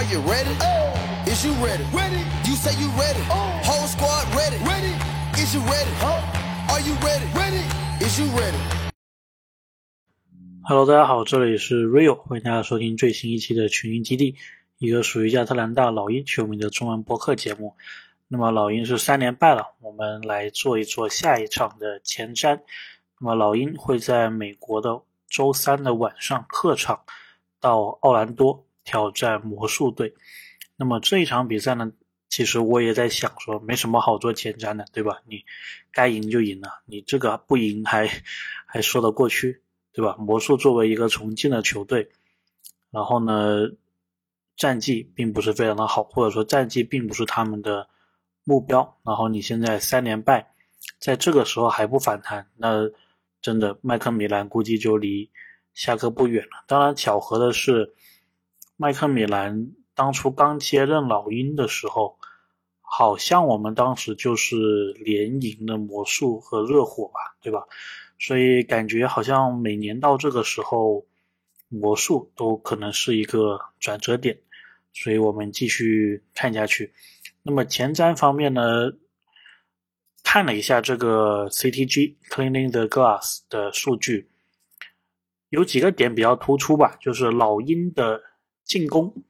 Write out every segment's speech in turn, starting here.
Are you ready? Oh. Is you ready? Ready. You say you ready. Oh. Whole squad ready. Ready. Is you ready? Are you ready? Ready. Is you ready? Hello，大家好，这里是 Rio，欢迎大家收听最新一期的群英基地，一个属于亚特兰大老鹰球迷的中文播客节目。那么老鹰是三连败了，我们来做一做下一场的前瞻。那么老鹰会在美国的周三的晚上客场到奥兰多挑战魔术队。那么这一场比赛呢，其实我也在想说，没什么好做前瞻的，对吧？你该赢就赢了，你这个不赢还还说得过去，对吧？魔术作为一个重建的球队，然后呢，战绩并不是非常的好，或者说战绩并不是他们的目标。然后你现在三连败，在这个时候还不反弹，那真的麦克米兰估计就离下课不远了。当然，巧合的是，麦克米兰当初刚接任老鹰的时候，好像我们当时就是连赢了魔术和热火吧，对吧？所以感觉好像每年到这个时候，魔术都可能是一个转折点，所以我们继续看下去。那么前瞻方面呢，看了一下这个 CTG Cleaning the Glass 的数据，有几个点比较突出吧，就是老鹰的进攻，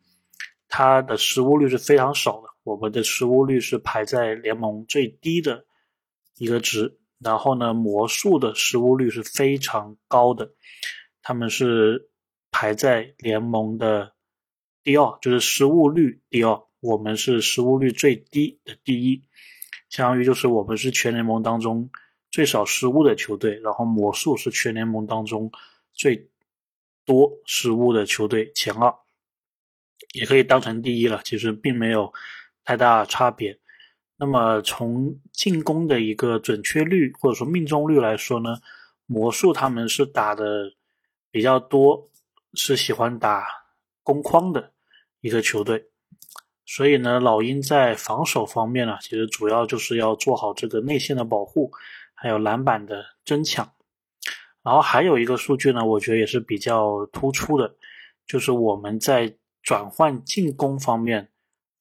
它的失误率是非常少的，我们的失误率是排在联盟最低的一个值。然后呢，魔术的失误率是非常高的，他们是排在联盟的第二，就是失误率第二。我们是失误率最低的第一，相当于就是我们是全联盟当中最少失误的球队。然后魔术是全联盟当中最多失误的球队前二，也可以当成第一了。其实并没有太大差别。那么从进攻的一个准确率或者说命中率来说呢，魔术他们是打的比较多，是喜欢打攻框的一个球队。所以呢，老鹰在防守方面呢，其实主要就是要做好这个内线的保护，还有篮板的争抢。然后还有一个数据呢，我觉得也是比较突出的，就是我们在转换进攻方面。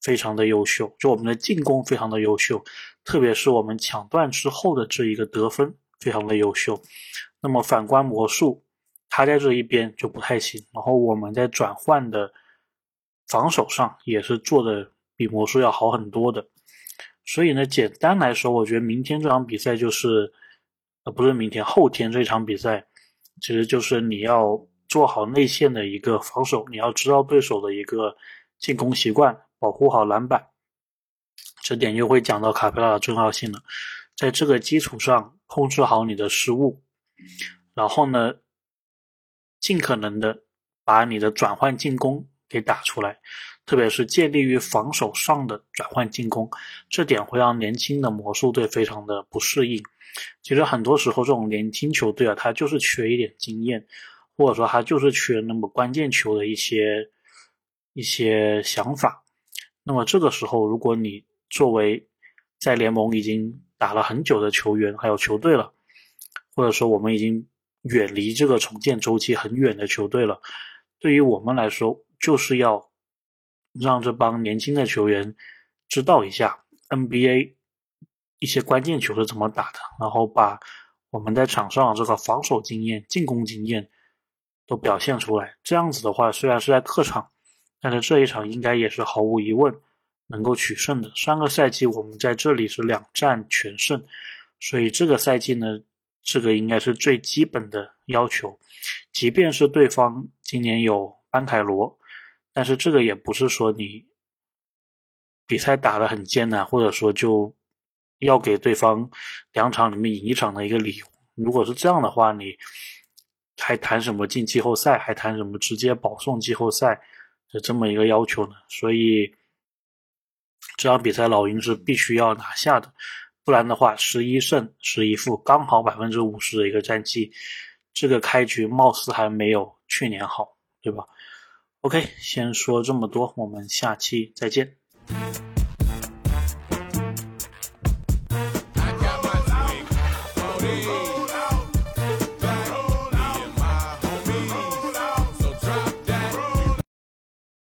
非常的优秀，就我们的进攻非常的优秀，特别是我们抢断之后的这一个得分非常的优秀。那么反观魔术，他在这一边就不太行。然后我们在转换的防守上也是做的比魔术要好很多的。所以呢，简单来说，我觉得明天这场比赛就是，呃，不是明天，后天这场比赛，其实就是你要做好内线的一个防守，你要知道对手的一个进攻习惯。保护好篮板，这点又会讲到卡佩拉的重要性了。在这个基础上，控制好你的失误，然后呢，尽可能的把你的转换进攻给打出来，特别是建立于防守上的转换进攻，这点会让年轻的魔术队非常的不适应。其实很多时候，这种年轻球队啊，他就是缺一点经验，或者说他就是缺那么关键球的一些一些想法。那么这个时候，如果你作为在联盟已经打了很久的球员，还有球队了，或者说我们已经远离这个重建周期很远的球队了，对于我们来说，就是要让这帮年轻的球员知道一下 NBA 一些关键球是怎么打的，然后把我们在场上这个防守经验、进攻经验都表现出来。这样子的话，虽然是在客场。但是这一场应该也是毫无疑问能够取胜的。上个赛季我们在这里是两战全胜，所以这个赛季呢，这个应该是最基本的要求。即便是对方今年有班凯罗，但是这个也不是说你比赛打得很艰难，或者说就要给对方两场里面赢一场的一个理由。如果是这样的话，你还谈什么进季后赛？还谈什么直接保送季后赛？是这么一个要求呢，所以这场比赛老鹰是必须要拿下的，不然的话十一胜十一负，刚好百分之五十的一个战绩，这个开局貌似还没有去年好，对吧？OK，先说这么多，我们下期再见。